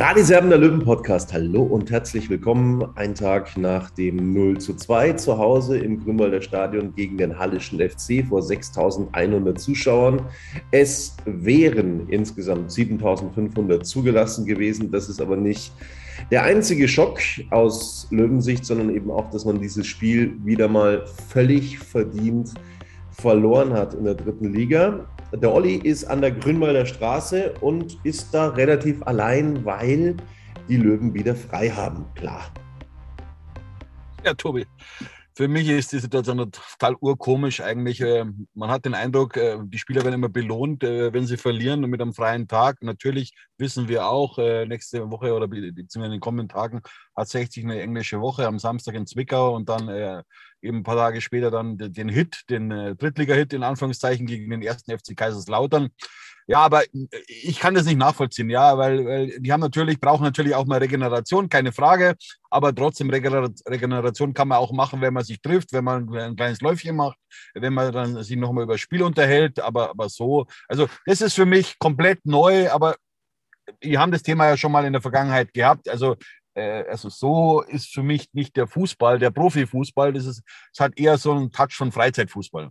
Radiserben der Löwen Podcast. Hallo und herzlich willkommen. Ein Tag nach dem 0 zu 2 zu Hause im Grünwalder Stadion gegen den Hallischen FC vor 6100 Zuschauern. Es wären insgesamt 7500 zugelassen gewesen. Das ist aber nicht der einzige Schock aus Löwensicht, sondern eben auch, dass man dieses Spiel wieder mal völlig verdient verloren hat in der dritten Liga. Der Olli ist an der Grünwalder Straße und ist da relativ allein, weil die Löwen wieder frei haben. Klar. Ja, Tobi. Für mich ist die Situation total urkomisch eigentlich. Äh, Man hat den Eindruck, äh, die Spieler werden immer belohnt, äh, wenn sie verlieren und mit einem freien Tag. Natürlich wissen wir auch, nächste Woche oder in den kommenden Tagen hat 60 eine englische Woche am Samstag in Zwickau und dann eben ein paar Tage später dann den Hit, den Drittliga-Hit in Anführungszeichen gegen den ersten FC Kaiserslautern. Ja, aber ich kann das nicht nachvollziehen, ja, weil, weil die haben natürlich, brauchen natürlich auch mal Regeneration, keine Frage. Aber trotzdem, Regeneration kann man auch machen, wenn man sich trifft, wenn man ein kleines Läufchen macht, wenn man dann sich nochmal über das Spiel unterhält. Aber, aber so, also das ist für mich komplett neu, aber wir haben das Thema ja schon mal in der Vergangenheit gehabt. Also äh, also so ist für mich nicht der Fußball, der Profifußball, das, ist, das hat eher so einen Touch von Freizeitfußball.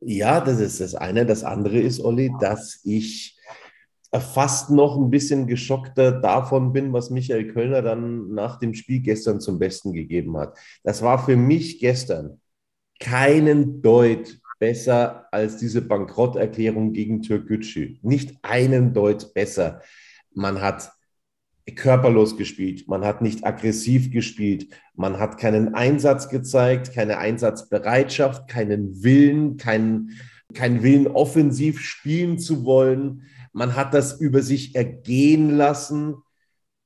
Ja, das ist das eine. Das andere ist, Olli, dass ich fast noch ein bisschen geschockter davon bin, was Michael Kölner dann nach dem Spiel gestern zum Besten gegeben hat. Das war für mich gestern keinen Deut besser als diese Bankrotterklärung gegen Türkgücü. Nicht einen Deut besser. Man hat körperlos gespielt, man hat nicht aggressiv gespielt, man hat keinen Einsatz gezeigt, keine Einsatzbereitschaft, keinen Willen, keinen, keinen Willen, offensiv spielen zu wollen. Man hat das über sich ergehen lassen.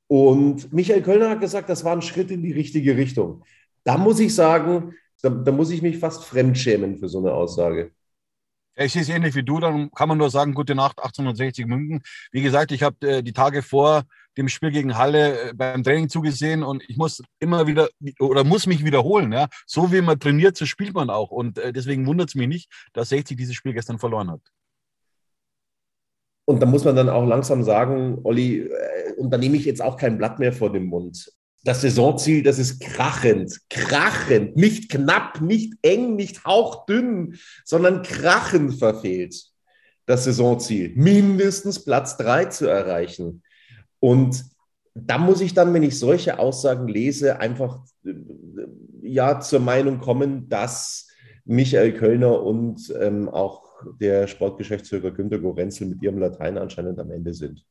Und Michael Kölner hat gesagt, das war ein Schritt in die richtige Richtung. Da muss ich sagen, da, da muss ich mich fast fremdschämen für so eine Aussage. Ich sehe es ähnlich wie du, dann kann man nur sagen, gute Nacht, 1860 München. Wie gesagt, ich habe äh, die Tage vor dem Spiel gegen Halle äh, beim Training zugesehen und ich muss immer wieder oder muss mich wiederholen. Ja? So wie man trainiert, so spielt man auch. Und äh, deswegen wundert es mich nicht, dass 60 dieses Spiel gestern verloren hat. Und da muss man dann auch langsam sagen, Olli, äh, und da nehme ich jetzt auch kein Blatt mehr vor den Mund das Saisonziel, das ist krachend, krachend, nicht knapp, nicht eng, nicht hauchdünn, sondern krachend verfehlt, das Saisonziel, mindestens Platz drei zu erreichen. Und da muss ich dann, wenn ich solche Aussagen lese, einfach äh, ja zur Meinung kommen, dass Michael Kölner und ähm, auch der Sportgeschäftsführer Günter Gorenzel mit ihrem Latein anscheinend am Ende sind.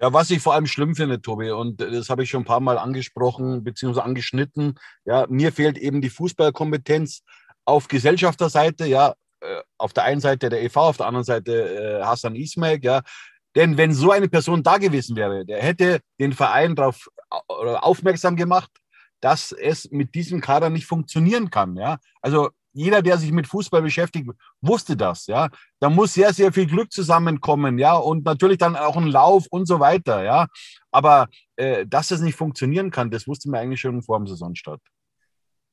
Ja, was ich vor allem schlimm finde, Tobi, und das habe ich schon ein paar Mal angesprochen bzw. angeschnitten, ja, mir fehlt eben die Fußballkompetenz auf Gesellschafterseite, ja, äh, auf der einen Seite der EV, auf der anderen Seite äh, Hassan Ismail, ja. Denn wenn so eine Person da gewesen wäre, der hätte den Verein darauf aufmerksam gemacht, dass es mit diesem Kader nicht funktionieren kann. Ja? Also jeder, der sich mit Fußball beschäftigt, wusste das, ja. Da muss sehr, sehr viel Glück zusammenkommen, ja, und natürlich dann auch ein Lauf und so weiter, ja. Aber äh, dass das nicht funktionieren kann, das wusste man eigentlich schon vor dem Saisonstart.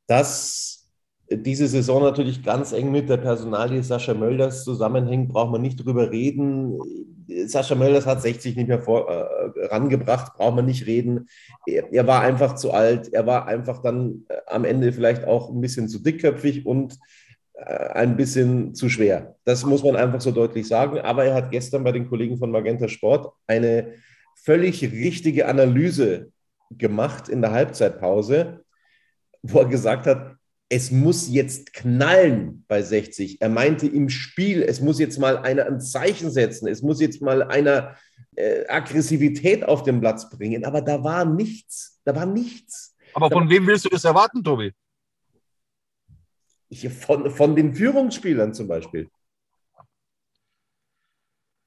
Das diese Saison natürlich ganz eng mit der Personalie Sascha Mölders zusammenhängt, braucht man nicht drüber reden. Sascha Mölders hat 60 nicht mehr vor, äh, rangebracht, braucht man nicht reden. Er, er, war einfach zu alt, er war einfach dann äh, am Ende vielleicht auch ein bisschen zu dickköpfig und äh, ein bisschen zu schwer. Das muss man einfach so deutlich sagen. Aber er hat gestern bei den Kollegen von Magenta Sport eine völlig richtige Analyse gemacht in der Halbzeitpause, wo er gesagt hat, es muss jetzt knallen bei 60. Er meinte im Spiel, es muss jetzt mal einer ein Zeichen setzen, es muss jetzt mal einer äh, Aggressivität auf den Platz bringen. Aber da war nichts, da war nichts. Aber von wem willst du das erwarten, Tobi? Von, von den Führungsspielern zum Beispiel.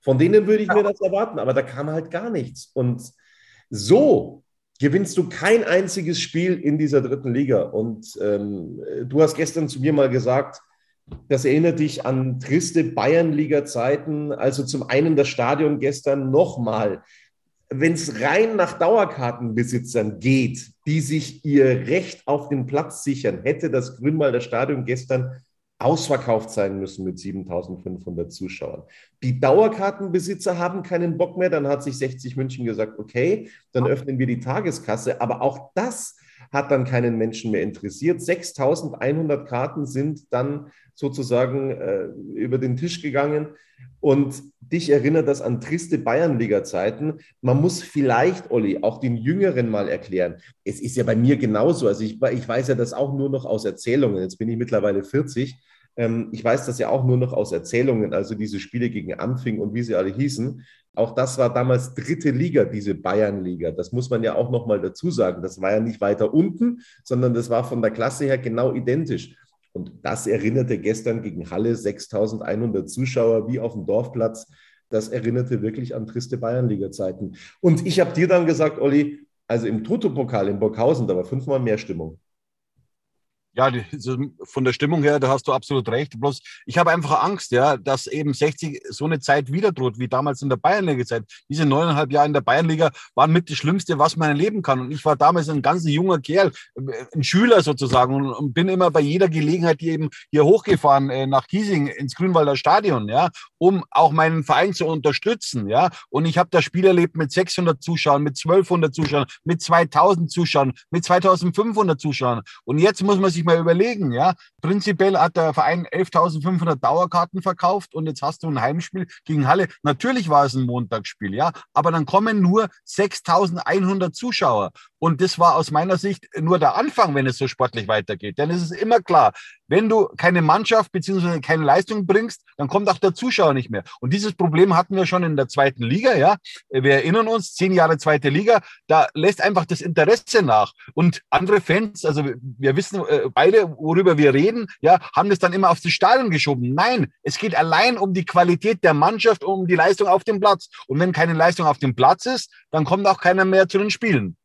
Von denen würde ich mir das erwarten, aber da kam halt gar nichts. Und so gewinnst du kein einziges Spiel in dieser dritten Liga. Und ähm, du hast gestern zu mir mal gesagt, das erinnert dich an triste Bayernliga-Zeiten. Also zum einen das Stadion gestern nochmal. Wenn es rein nach Dauerkartenbesitzern geht, die sich ihr Recht auf den Platz sichern, hätte das Grünwalder Stadion gestern ausverkauft sein müssen mit 7500 Zuschauern. Die Dauerkartenbesitzer haben keinen Bock mehr. Dann hat sich 60 München gesagt, okay, dann öffnen wir die Tageskasse. Aber auch das hat dann keinen Menschen mehr interessiert. 6100 Karten sind dann sozusagen äh, über den Tisch gegangen. Und dich erinnert das an triste Bayernliga-Zeiten. Man muss vielleicht, Olli, auch den Jüngeren mal erklären. Es ist ja bei mir genauso. Also ich, ich weiß ja das auch nur noch aus Erzählungen. Jetzt bin ich mittlerweile 40. Ähm, ich weiß das ja auch nur noch aus Erzählungen, also diese Spiele gegen Anfing und wie sie alle hießen. Auch das war damals dritte Liga, diese Bayernliga. Das muss man ja auch noch mal dazu sagen. Das war ja nicht weiter unten, sondern das war von der Klasse her genau identisch. Und das erinnerte gestern gegen Halle 6100 Zuschauer wie auf dem Dorfplatz. Das erinnerte wirklich an triste Bayernliga-Zeiten. Und ich habe dir dann gesagt, Olli, also im Toto-Pokal in Burghausen, da war fünfmal mehr Stimmung. Ja, von der Stimmung her, da hast du absolut recht. Bloß ich habe einfach Angst, ja, dass eben 60 so eine Zeit wieder droht, wie damals in der Bayernliga-Zeit. Diese neuneinhalb Jahre in der Bayernliga waren mit das Schlimmste, was man erleben kann. Und ich war damals ein ganz junger Kerl, ein Schüler sozusagen und, und bin immer bei jeder Gelegenheit hier eben hier hochgefahren äh, nach Kiesing ins Grünwalder Stadion, ja, um auch meinen Verein zu unterstützen, ja. Und ich habe das Spiel erlebt mit 600 Zuschauern, mit 1200 Zuschauern, mit 2000 Zuschauern, mit 2500 Zuschauern. Und jetzt muss man sich sich mal überlegen, ja. Prinzipiell hat der Verein 11.500 Dauerkarten verkauft und jetzt hast du ein Heimspiel gegen Halle. Natürlich war es ein Montagsspiel, ja, aber dann kommen nur 6.100 Zuschauer. Und das war aus meiner Sicht nur der Anfang, wenn es so sportlich weitergeht. Denn es ist immer klar, wenn du keine Mannschaft bzw. keine Leistung bringst, dann kommt auch der Zuschauer nicht mehr. Und dieses Problem hatten wir schon in der zweiten Liga, ja. Wir erinnern uns, zehn Jahre zweite Liga, da lässt einfach das Interesse nach. Und andere Fans, also wir wissen äh, beide, worüber wir reden, ja, haben das dann immer auf das Stadion geschoben. Nein, es geht allein um die Qualität der Mannschaft, um die Leistung auf dem Platz. Und wenn keine Leistung auf dem Platz ist, dann kommt auch keiner mehr zu den Spielen.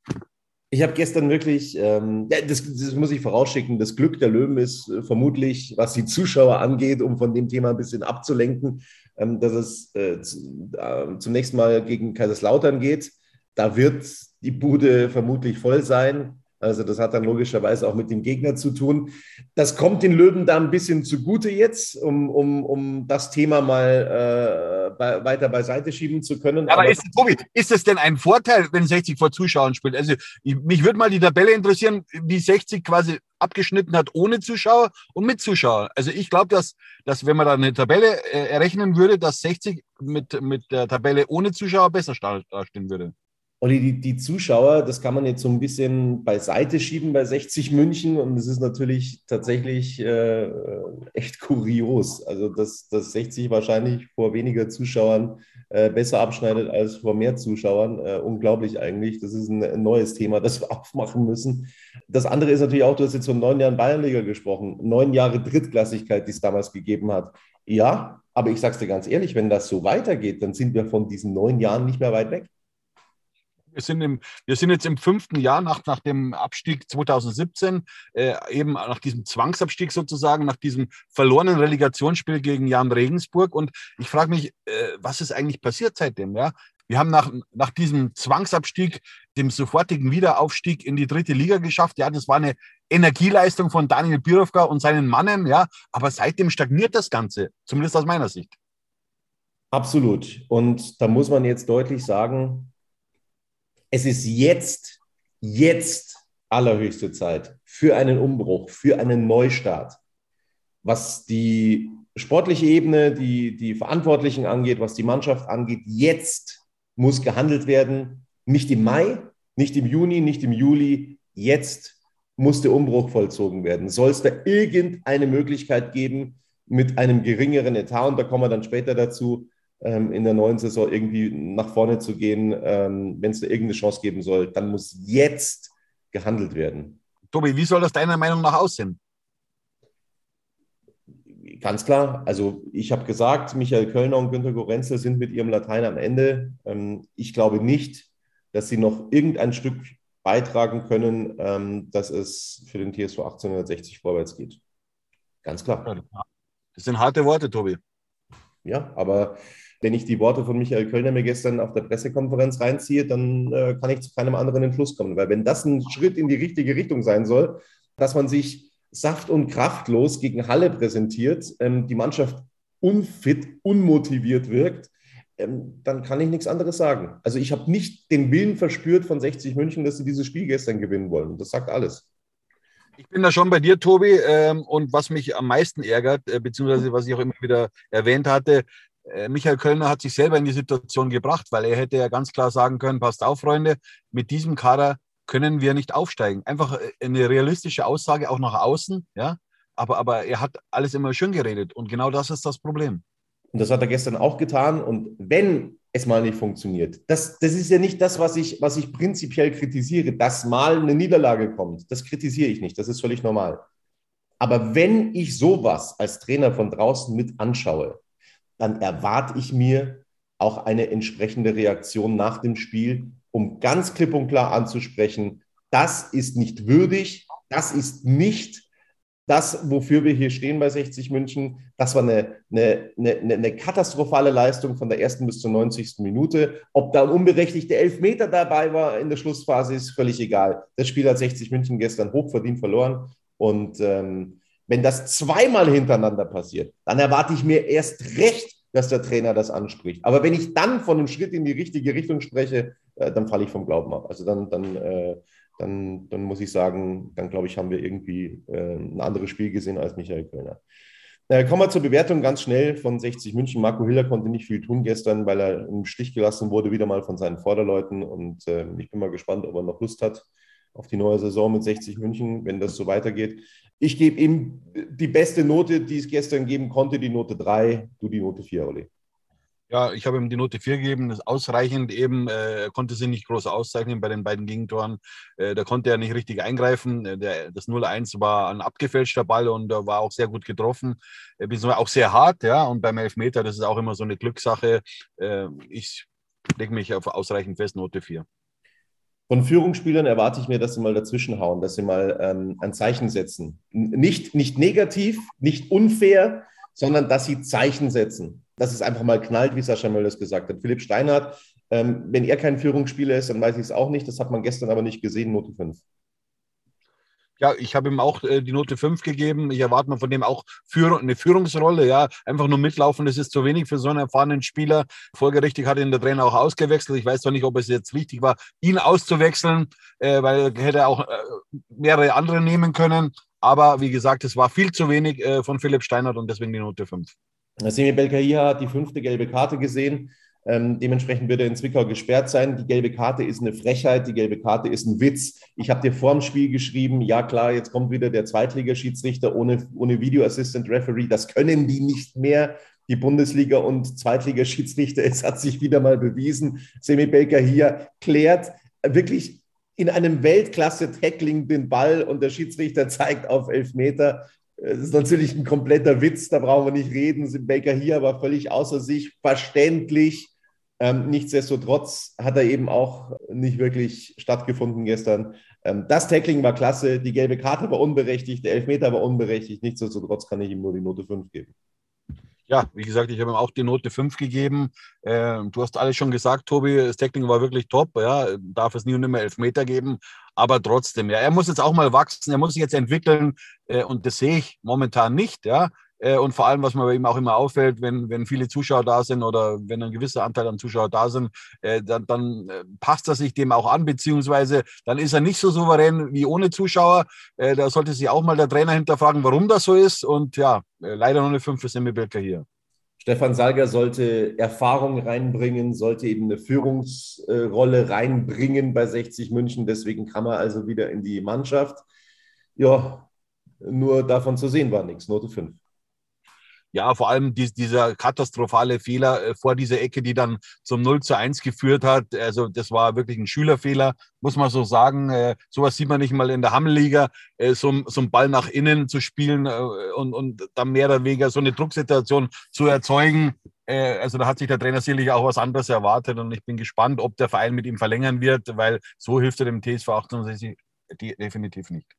Ich habe gestern wirklich, ähm, das, das, muss ich vorausschicken, das Glück der Löwen ist äh, vermutlich, was die Zuschauer angeht, um von dem Thema ein bisschen abzulenken, ähm, dass es äh, zu, äh, zunächst mal gegen Kaiserslautern geht. Da wird die Bude vermutlich voll sein. Also das hat dann logischerweise auch mit dem Gegner zu tun. Das kommt den Löwen da ein bisschen zugute jetzt, um, um, um das Thema mal äh, bei, weiter beiseite schieben zu können. Aber, Aber ist, Tobi, ist es denn ein Vorteil, wenn 60 vor Zuschauern spielt? Also ich, mich würde mal die Tabelle interessieren, wie 60 quasi abgeschnitten hat ohne Zuschauer und mit Zuschauer. Also ich glaube, dass, dass wenn man da eine Tabelle äh, errechnen würde, dass 60 mit, mit der Tabelle ohne Zuschauer besser dastehen würde. Olli, die, die Zuschauer, das kann man jetzt so ein bisschen beiseite schieben bei 60 München und es ist natürlich tatsächlich äh, echt kurios. Also, dass, dass 60 wahrscheinlich vor weniger Zuschauern äh, besser abschneidet als vor mehr Zuschauern. Äh, unglaublich eigentlich. Das ist ein, ein, neues Thema, das wir aufmachen müssen. Das andere ist natürlich auch, du hast jetzt von neun Jahren Bayernliga gesprochen, neun Jahre Drittklassigkeit, die es damals gegeben hat. Ja, aber ich sage es dir ganz ehrlich, wenn das so weitergeht, dann sind wir von diesen neun Jahren nicht mehr weit weg. Wir sind, im, wir sind jetzt im fünften Jahr nach, nach dem Abstieg 2017, äh, eben nach diesem Zwangsabstieg sozusagen, nach diesem verlorenen Relegationsspiel gegen Jan Regensburg. Und ich frage mich, äh, was ist eigentlich passiert seitdem? Ja? Wir haben nach, nach diesem Zwangsabstieg, dem sofortigen Wiederaufstieg in die dritte Liga geschafft. Ja, das war eine Energieleistung von Daniel Birovka und seinen Mannen, ja, aber seitdem stagniert das Ganze, zumindest aus meiner Sicht. Absolut. Und da muss man jetzt deutlich sagen, es ist jetzt, jetzt allerhöchste Zeit für einen Umbruch, für einen Neustart. Was die sportliche Ebene, die, die Verantwortlichen angeht, was die Mannschaft angeht, jetzt muss gehandelt werden. Nicht im Mai, nicht im Juni, nicht im Juli. Jetzt muss der Umbruch vollzogen werden. Soll es da irgendeine Möglichkeit geben, mit einem geringeren Etat, und da kommen wir dann später dazu, in der neuen Saison irgendwie nach vorne zu gehen, ähm, wenn es da irgendeine Chance geben soll, dann muss jetzt gehandelt werden. Tobi, wie soll das deiner Meinung nach aussehen? Ganz klar, also ich habe gesagt, Michael Kölner und Günter Gorenzel sind mit ihrem Latein am Ende. Ähm, ich glaube nicht, dass sie noch irgendein Stück beitragen können, dass es für den TSV 1860 vorwärts geht. Ganz klar. Das sind harte Worte, Tobi. Ja, aber wenn ich die Worte von Michael Kölner mir gestern auf der Pressekonferenz reinziehe, dann äh, kann ich zu keinem anderen Entschluss kommen. Weil wenn das ein Schritt in die richtige Richtung sein soll, dass man sich saft- und kraftlos gegen Halle präsentiert, ähm, die Mannschaft unfit, unmotiviert wirkt, ähm, dann kann ich nichts anderes sagen. Also ich habe nicht den Willen verspürt von 60 München, dass sie dieses Spiel gestern gewinnen wollen. Das sagt alles. Ich bin da schon bei dir, Tobi. Ähm, und was mich am meisten ärgert, äh, beziehungsweise was ich auch immer wieder erwähnt hatte, Michael Kölner hat sich selber in die Situation gebracht, weil er hätte ja ganz klar sagen können, passt auf, Freunde, mit diesem Kader können wir nicht aufsteigen. Einfach äh, eine realistische Aussage auch nach außen, ja. Aber, aber er hat alles immer schön geredet und genau das ist das Problem. Und das hat er gestern auch getan. Und wenn es mal nicht funktioniert, das, das ist ja nicht das, was ich, was ich prinzipiell kritisiere, dass mal eine Niederlage kommt. Das kritisiere ich nicht. Das ist völlig normal. Aber wenn ich sowas als Trainer von draußen mit anschaue, dann erwarte ich mir auch eine entsprechende Reaktion nach dem Spiel, um ganz klipp und klar anzusprechen, das ist nicht würdig, das ist nicht das, wofür wir hier stehen bei 60 München. Das war eine, eine, eine, eine katastrophale Leistung von der ersten bis zur 90. Minute. Ob da ein unberechtigter Elfmeter dabei war in der Schlussphase, ist völlig egal. Das Spiel hat 60 München gestern hochverdient verloren. Und ähm, wenn das zweimal hintereinander passiert, dann erwarte ich mir erst recht, dass der Trainer das anspricht. Aber wenn ich dann von einem Schritt in die richtige Richtung spreche, äh, dann falle ich vom Glauben ab. Also dann, dann, äh, dann, dann muss ich sagen, dann glaube ich, haben wir irgendwie äh, ein anderes Spiel gesehen als Michael Kölner. Kommen wir zur Bewertung ganz schnell von 60 München. Marco Hiller konnte nicht viel tun gestern, weil er im Stich gelassen wurde, wieder mal von seinen Vorderleuten. Und äh, ich bin mal gespannt, ob er noch Lust hat auf die neue Saison mit 60 München, wenn das so weitergeht. Ich gebe ihm die beste Note, die es gestern geben konnte, die Note 3, du die Note 4, Olli. Ja, ich habe ihm die Note 4 gegeben, das ist ausreichend eben. Äh, er konnte sich nicht groß auszeichnen bei den beiden Gegentoren. Äh, da konnte er nicht richtig eingreifen. Äh, der, das 0-1 war ein abgefälschter Ball und er war auch sehr gut getroffen, auch sehr hart. Ja, und beim Elfmeter, das ist auch immer so eine Glückssache. Ich lege mich auf ausreichend fest, Note 4. Von Führungsspielern erwarte ich mir, dass sie mal dazwischenhauen, dass sie mal ähm, ein Zeichen setzen. Nicht, nicht negativ, nicht unfair, sondern dass sie Zeichen setzen. Dass es einfach mal knallt, wie Sascha Möllers gesagt hat. Philipp Steinhardt, ähm, wenn er kein Führungsspieler ist, dann weiß ich es auch nicht. Das hat man gestern aber nicht gesehen, Note 5. Ja, ich habe ihm auch äh, die Note 5 gegeben. Ich erwarte mal von dem auch Führ eine Führungsrolle. Ja, einfach nur mitlaufen, das ist zu wenig für so einen erfahrenen Spieler. Folgerichtig hat ihn der Trainer auch ausgewechselt. Ich weiß zwar nicht, ob es jetzt richtig war, ihn auszuwechseln, äh, weil er hätte auch äh, mehrere andere nehmen können. Aber wie gesagt, es war viel zu wenig äh, von Philipp Steinert und deswegen die Note 5. Semi Belkahia hat die fünfte gelbe Karte gesehen. Ähm, dementsprechend wird er in Zwickau gesperrt sein. Die gelbe Karte ist eine Frechheit, die gelbe Karte ist ein Witz. Ich habe dir vor dem Spiel geschrieben, ja klar, jetzt kommt wieder der Zweitligaschiedsrichter ohne, ohne Video Assistant Referee. Das können die nicht mehr. Die Bundesliga- und Zweitligaschiedsrichter, es hat sich wieder mal bewiesen. Semi Baker hier klärt wirklich in einem Weltklasse-Tackling den Ball und der Schiedsrichter zeigt auf Elfmeter. Das ist natürlich ein kompletter Witz, da brauchen wir nicht reden. Baker hier aber völlig außer sich, verständlich. Ähm, nichtsdestotrotz hat er eben auch nicht wirklich stattgefunden gestern. Ähm, das Tackling war klasse, die gelbe Karte war unberechtigt, der Elfmeter war unberechtigt. Nichtsdestotrotz kann ich ihm nur die Note 5 geben. Ja, wie gesagt, ich habe ihm auch die Note 5 gegeben. Äh, du hast alles schon gesagt, Tobi, das Tackling war wirklich top. Ja, darf es nie und nimmer Elfmeter geben, aber trotzdem, ja, er muss jetzt auch mal wachsen, er muss sich jetzt entwickeln äh, und das sehe ich momentan nicht. Ja, und vor allem, was mir bei ihm auch immer auffällt, wenn, wenn viele Zuschauer da sind oder wenn ein gewisser Anteil an Zuschauern da sind, äh, dann, dann äh, passt er sich dem auch an, beziehungsweise dann ist er nicht so souverän wie ohne Zuschauer. Da sollte sich auch mal der Trainer hinterfragen, warum das so ist. Und ja, leider noch eine 5 für Semi hier. Stefan Salger sollte Erfahrung reinbringen, sollte eben eine Führungsrolle reinbringen bei 60 München. Deswegen kam er also wieder in die Mannschaft. Ja, nur davon zu sehen war nichts. Note 5 ja, vor allem die, dieser katastrophale Fehler äh, vor dieser Ecke, die dann zum 0 zu 1 geführt hat. Also das war wirklich ein Schülerfehler, muss man so sagen. Äh, sowas sieht man nicht mal in der Hammelliga, äh, so, so einen Ball nach innen zu spielen und, und dann mehr oder weniger so eine Drucksituation zu erzeugen. Also da hat sich der Trainer sicherlich auch was anderes erwartet und ich bin gespannt, ob der Verein mit ihm verlängern wird, weil so hilft er dem TSV 68 definitiv nicht.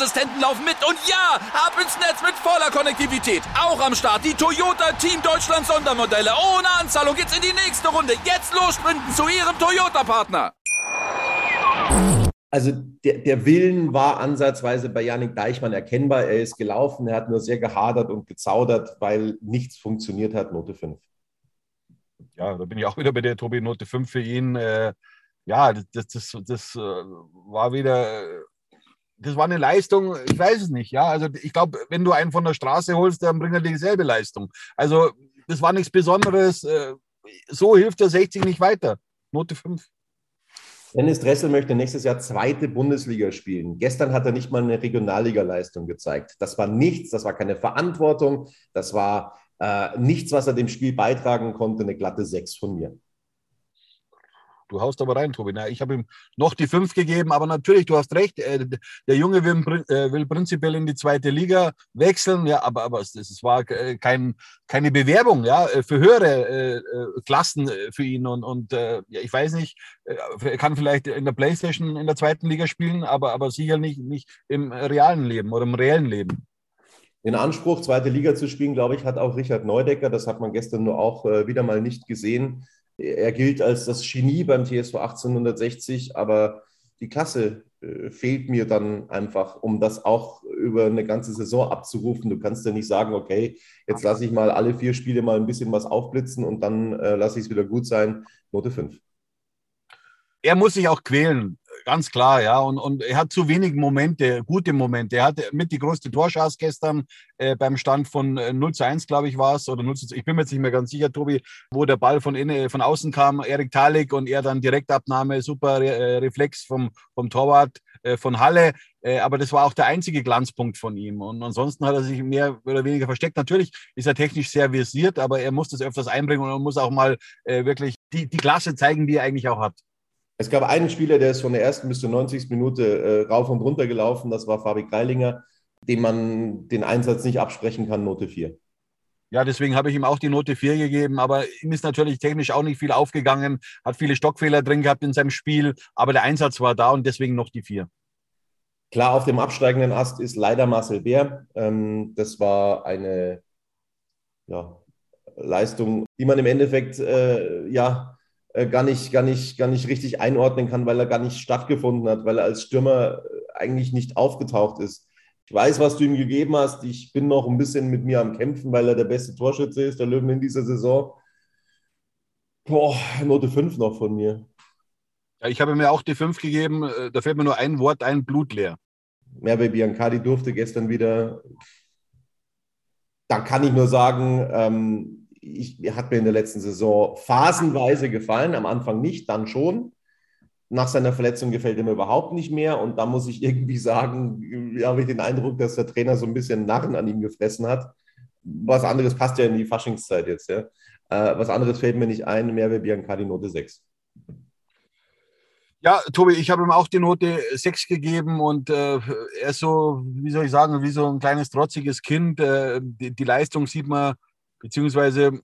laufen mit. Und ja, ab ins Netz mit voller Konnektivität. Auch am Start die Toyota Team Deutschland Sondermodelle. Ohne Anzahlung geht's in die nächste Runde. Jetzt los sprinten zu ihrem Toyota-Partner. Also der, der Willen war ansatzweise bei Janik Deichmann erkennbar. Er ist gelaufen, er hat nur sehr gehadert und gezaudert, weil nichts funktioniert hat. Note 5. Ja, da bin ich auch wieder bei der Tobi Note 5 für ihn. Äh, ja, das, das, das, das äh, war wieder, das war eine Leistung, ich weiß es nicht. Ja, also ich glaube, wenn du einen von der Straße holst, dann bringt er dieselbe Leistung. Also das war nichts Besonderes. Äh, so hilft der 60 nicht weiter. Note 5. Dennis Dressel möchte nächstes Jahr zweite Bundesliga spielen. Gestern hat er nicht mal eine Regionalliga-Leistung gezeigt. Das war nichts, das war keine Verantwortung, das war äh, nichts, was er dem Spiel beitragen konnte. Eine glatte Sechs von mir. Du haust aber rein, Tobi. Na, ich habe ihm noch die fünf gegeben, aber natürlich, du hast recht. Äh, der Junge will, äh, will, prinzipiell in die zweite Liga wechseln, ja, aber, aber es, es war äh, kein, keine Bewerbung ja, für höhere äh, Klassen für ihn. Und, und äh, ja, ich weiß nicht, er kann vielleicht in der Playstation in der zweiten Liga spielen, aber, aber sicher nicht, nicht im realen Leben oder im reellen Leben. Den Anspruch, zweite Liga zu spielen, glaube ich, hat auch Richard Neudecker. Das hat man gestern nur auch äh, wieder mal nicht gesehen. Er gilt als das Genie beim TSV 1860, aber die Klasse äh, fehlt mir dann einfach, um das auch über eine ganze Saison abzurufen. Du kannst ja nicht sagen, okay, jetzt lasse ich mal alle vier Spiele mal ein bisschen was aufblitzen und dann äh, lasse ich es wieder gut sein. Note 5. Er muss sich auch quälen ganz klar, ja. Und, und er hat zu wenig Momente, gute Momente. Er hatte mit die größte Torschance gestern äh, beim Stand von 0 äh, zu 1, glaube ich, war es, oder 0 zu Ich bin mir jetzt nicht mehr ganz sicher, Tobi, wo der Ball von innen, von außen kam, Erik Talik und er dann Direktabnahme, super äh, Reflex vom, vom Torwart äh, von Halle. Äh, aber das war auch der einzige Glanzpunkt von ihm. Und ansonsten hat er sich mehr oder weniger versteckt. Natürlich ist er technisch sehr versiert, aber er muss das öfters einbringen und muss auch mal äh, wirklich die, die Klasse zeigen, die er eigentlich auch hat. Es gab einen Spieler, der ist von der ersten bis zur 90. Minute äh, rauf und runter gelaufen. Das war Fabi Greilinger, dem man den Einsatz nicht absprechen kann, Note 4. Ja, deswegen habe ich ihm auch die Note 4 gegeben. Aber ihm ist natürlich technisch auch nicht viel aufgegangen, hat viele Stockfehler drin gehabt in seinem Spiel. Aber der Einsatz war da und deswegen noch die 4. Klar, auf dem absteigenden Ast ist leider Marcel Bär. Ähm, das war eine ja, Leistung, die man im Endeffekt äh, ja gar, nicht, gar, nicht, gar nicht richtig einordnen kann, weil er gar nicht stattgefunden hat, weil er als Stürmer äh, eigentlich nicht aufgetaucht ist. Ich weiß, was du ihm gegeben hast. Ich bin noch ein bisschen mit mir am Kämpfen, weil er der beste Torschütze ist, der Löwen in dieser Saison. Boah, Note 5 noch von mir. Ja, ich habe mir auch die 5 gegeben. Äh, da fällt mir nur ein Wort ein, blutleer. Merve Biancardi durfte gestern wieder. Da kann ich nur sagen, ähm, ich, hat mir in der letzten Saison phasenweise gefallen, am Anfang nicht, dann schon. Nach seiner Verletzung gefällt er mir überhaupt nicht mehr. Und da muss ich irgendwie sagen, habe ich den Eindruck, dass der Trainer so ein bisschen Narren an ihm gefressen hat. Was anderes passt ja in die Faschingszeit jetzt. Ja. Äh, was anderes fällt mir nicht ein, mehr wie Bianca die Note 6. Ja, Tobi, ich habe ihm auch die Note 6 gegeben und äh, er ist so, wie soll ich sagen, wie so ein kleines trotziges Kind. Äh, die, die, Leistung sieht man, beziehungsweise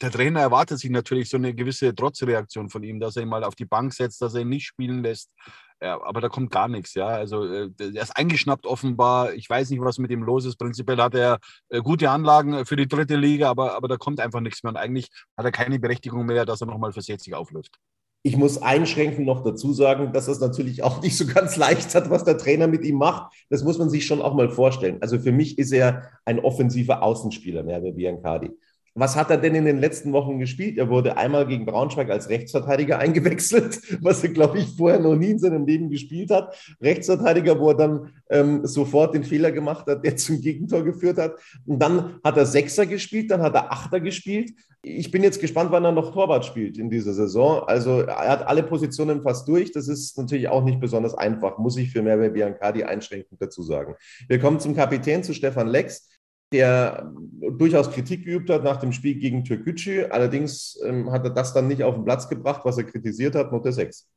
der Trainer erwartet sich natürlich so eine gewisse Trotzreaktion von ihm, dass er ihn mal auf die Bank setzt, dass er ihn nicht spielen lässt. Ja, aber da kommt gar nichts, ja. Also äh, er ist eingeschnappt offenbar. Ich weiß nicht, was mit ihm los ist. Prinzipiell hat er äh, gute Anlagen für die dritte Liga, aber, aber da kommt einfach nichts mehr. Und eigentlich hat er keine Berechtigung mehr, dass er nochmal für 60 aufläuft. Ich muss einschränkend noch dazu sagen, dass es natürlich auch nicht so ganz leicht hat, was der Trainer mit ihm macht. Das muss man sich schon auch mal vorstellen. Also für mich ist er ein offensiver Außenspieler, mehr wie Biancardi. Was hat er denn in den letzten Wochen gespielt? Er wurde einmal gegen Braunschweig als Rechtsverteidiger eingewechselt, was er, glaube ich, vorher noch nie in seinem Leben gespielt hat. Rechtsverteidiger, wo er dann ähm, sofort den Fehler gemacht hat, der zum Gegentor geführt hat. Und dann hat er Sechser gespielt, dann hat er Achter gespielt. Ich bin jetzt gespannt, wann er noch Torwart spielt in dieser Saison. Also er hat alle Positionen fast durch. Das ist natürlich auch nicht besonders einfach, muss ich für Merve Biancardi einschränkend dazu sagen. Wir kommen zum Kapitän, zu Stefan Lex der durchaus Kritik geübt hat nach dem Spiel gegen Türkgücü. Allerdings ähm, hat er das dann nicht auf den Platz gebracht, was er kritisiert hat, Note 6.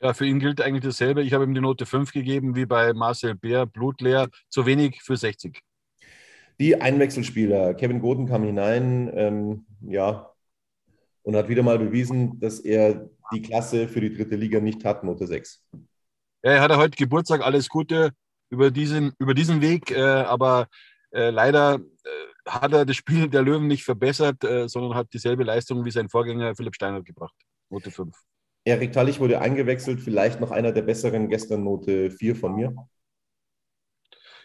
Ja, für ihn gilt eigentlich dasselbe. Ich habe ihm die Note 5 gegeben, wie bei Marcel Bär, blutleer, zu wenig für 60. Die Einwechselspieler. Kevin Goden kam hinein, ähm, ja, und hat wieder mal bewiesen, dass er die Klasse für die dritte Liga nicht hat, Note 6. Ja, er hatte heute Geburtstag, alles Gute über diesen, über diesen Weg, äh, aber äh, leider äh, hat er das Spiel der Löwen nicht verbessert, äh, sondern hat dieselbe Leistung wie sein Vorgänger Philipp Steiner gebracht. Note 5. Erik Tallich wurde eingewechselt, vielleicht noch einer der besseren, gestern Note 4 von mir.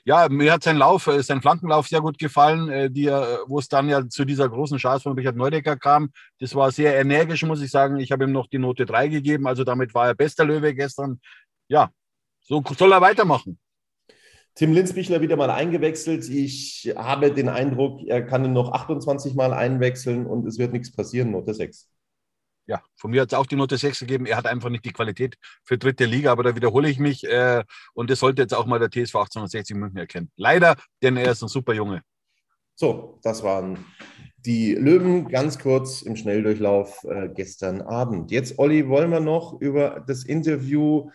Ja, mir hat sein Lauf, äh, sein Flankenlauf sehr gut gefallen, äh, die, wo es dann ja zu dieser großen Chance von Richard Neudecker kam. Das war sehr energisch, muss ich sagen. Ich habe ihm noch die Note 3 gegeben, also damit war er bester Löwe gestern. Ja, so soll er weitermachen. Tim Linsbichler wieder mal eingewechselt. Ich habe den Eindruck, er kann ihn noch 28 Mal einwechseln und es wird nichts passieren. Note 6. Ja, von mir hat es auch die Note 6 gegeben. Er hat einfach nicht die Qualität für dritte Liga, aber da wiederhole ich mich. Äh, und das sollte jetzt auch mal der TSV 1860 München erkennen. Leider, denn er ist ein super Junge. So, das waren die Löwen ganz kurz im Schnelldurchlauf äh, gestern Abend. Jetzt, Olli, wollen wir noch über das Interview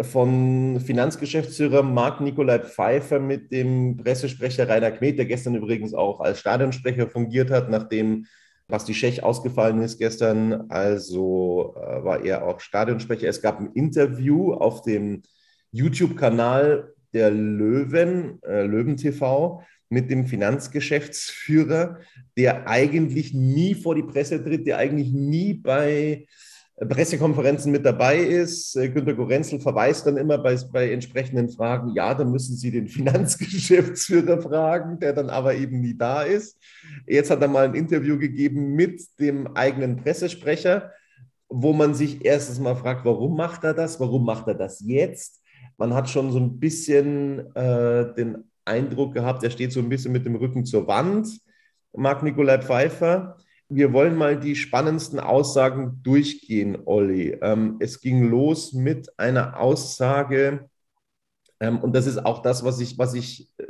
von Finanzgeschäftsführer Marc-Nikolai Pfeiffer mit dem Pressesprecher Rainer Kmet, der gestern übrigens auch als Stadionsprecher fungiert hat, nachdem Basti Schech ausgefallen ist gestern. Also äh, war er auch Stadionsprecher. Es gab ein Interview auf dem YouTube-Kanal der Löwen, äh, Löwen TV, mit dem Finanzgeschäftsführer, der eigentlich nie vor die Presse tritt, der eigentlich nie bei Pressekonferenzen mit dabei ist. Äh, Günter Gorenzel verweist dann immer bei, bei entsprechenden Fragen, ja, dann müssen Sie den Finanzgeschäftsführer fragen, der dann aber eben nie da ist. Jetzt hat er mal ein Interview gegeben mit dem eigenen Pressesprecher, wo man sich erstens mal fragt, warum macht er das? Warum macht er das jetzt? Man hat schon so ein bisschen äh, den Eindruck gehabt, er steht so ein bisschen mit dem Rücken zur Wand, Marc-Nikolai Pfeiffer wir wollen mal die spannendsten Aussagen durchgehen, Olli. Ähm, es ging los mit einer Aussage, ähm, und das ist auch das, was ich, was ich äh,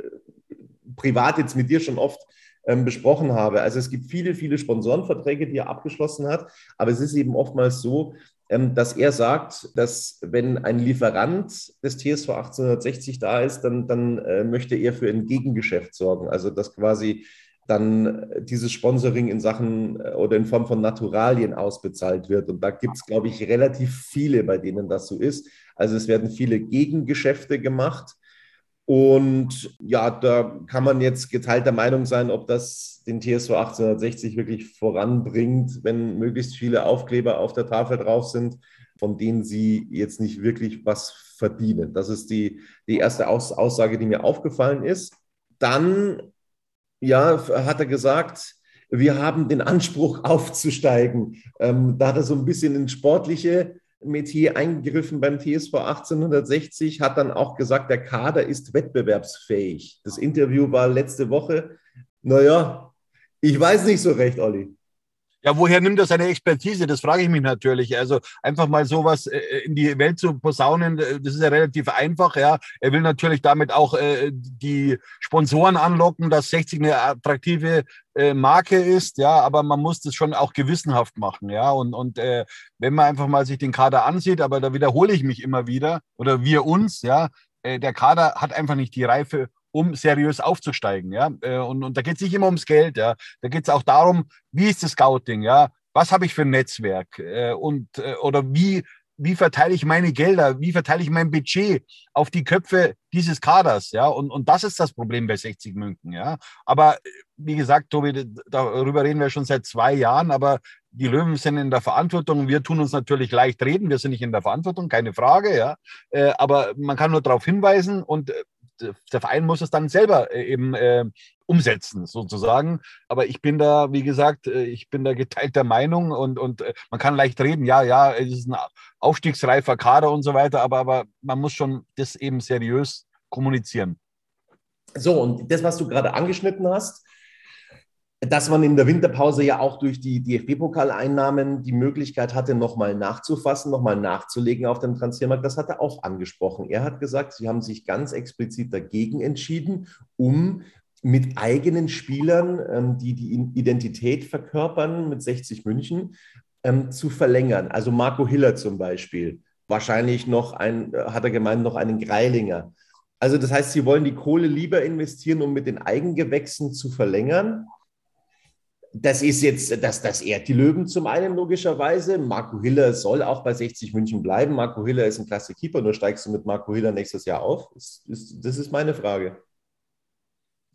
privat jetzt mit dir schon oft ähm, besprochen habe. Also es gibt viele, viele Sponsorenverträge, die er abgeschlossen hat, aber es ist eben oftmals so, ähm, dass er sagt, dass wenn ein Lieferant des TSV 1860 da ist, dann, dann äh, möchte er für ein Gegengeschäft sorgen. Also dass quasi dann dieses Sponsoring in Sachen äh, oder in Form von Naturalien ausbezahlt wird. Und da gibt es, glaube ich, relativ viele, bei denen das so ist. Also es werden viele Gegengeschäfte gemacht. Und ja, da kann man jetzt geteilter Meinung sein, ob das den TSV 1860 wirklich voranbringt, wenn möglichst viele Aufkleber auf der Tafel drauf sind, von denen sie jetzt nicht wirklich was verdienen. Das ist die, die erste Aussage, die mir aufgefallen ist. Dann ja, hat er gesagt, wir haben den Anspruch aufzusteigen. Ähm, da hat er so ein bisschen ins sportliche Metier eingegriffen beim TSV 1860, hat dann auch gesagt, der Kader ist wettbewerbsfähig. Das Interview war letzte Woche. Naja, Ich weiß nicht so recht, Olli. Ja, woher nimmt er seine Expertise? Das frage ich mich natürlich. Also einfach mal sowas äh, in die Welt zu posaunen, äh, das ist ja relativ einfach. Ja, er will natürlich damit auch äh, die Sponsoren anlocken, dass 60 eine attraktive äh, Marke ist. Ja, aber man muss das schon auch gewissenhaft machen. Ja, und und äh, wenn man einfach mal sich den Kader ansieht, aber da wiederhole ich mich immer wieder oder wir uns. Ja, äh, der Kader hat einfach nicht die Reife, um seriös aufzusteigen. Ja? Äh, und, und da geht es nicht immer ums Geld. Ja? Da geht es auch darum, wie ist das Scouting? Ja? Was habe ich für ein Netzwerk? Äh, und, äh, oder wie, wie verteile ich meine Gelder? Wie verteile ich mein Budget auf die Köpfe dieses Kaders? Ja? Und, und das ist das Problem bei 60 München. Ja? Aber wie gesagt, Tobi, darüber reden wir schon seit zwei Jahren, aber die Löwen sind in der Verantwortung. Wir tun uns natürlich leicht reden. Wir sind nicht in der Verantwortung, keine Frage. Ja, aber man kann nur darauf hinweisen und der Verein muss es dann selber äh, eben äh, umsetzen, sozusagen. Aber ich bin da, wie gesagt, äh, ich bin da geteilter Meinung und, und äh, man kann leicht reden, ja, ja, es ist ein aufstiegsreifer Kader und so weiter, aber, aber man muss schon das eben seriös kommunizieren. So, und das, was du gerade angeschnitten hast, dass man in der Winterpause ja auch durch die DFB-Pokaleinnahmen die Möglichkeit hatte, nochmal nachzufassen, nochmal nachzulegen auf dem Transfermarkt. Das hat er auch angesprochen. Er hat gesagt, sie haben sich ganz explizit dagegen entschieden, um mit eigenen Spielern, ähm, die die Identität verkörpern, mit 60 München, ähm, zu verlängern. Also Marco Hiller zum Beispiel. Wahrscheinlich noch ein, hat er gemeint, noch einen Greilinger. Also das heißt, sie wollen die Kohle lieber investieren, um mit den Eigengewächsen zu verlängern das ist jetzt, das, das ehrt die Löwen zum einen logischerweise. Marco Hiller soll auch bei 60 München bleiben. Marco Hiller ist ein klasse Keeper, nur steigst du mit Marco Hiller nächstes Jahr auf? Das ist, das ist meine Frage.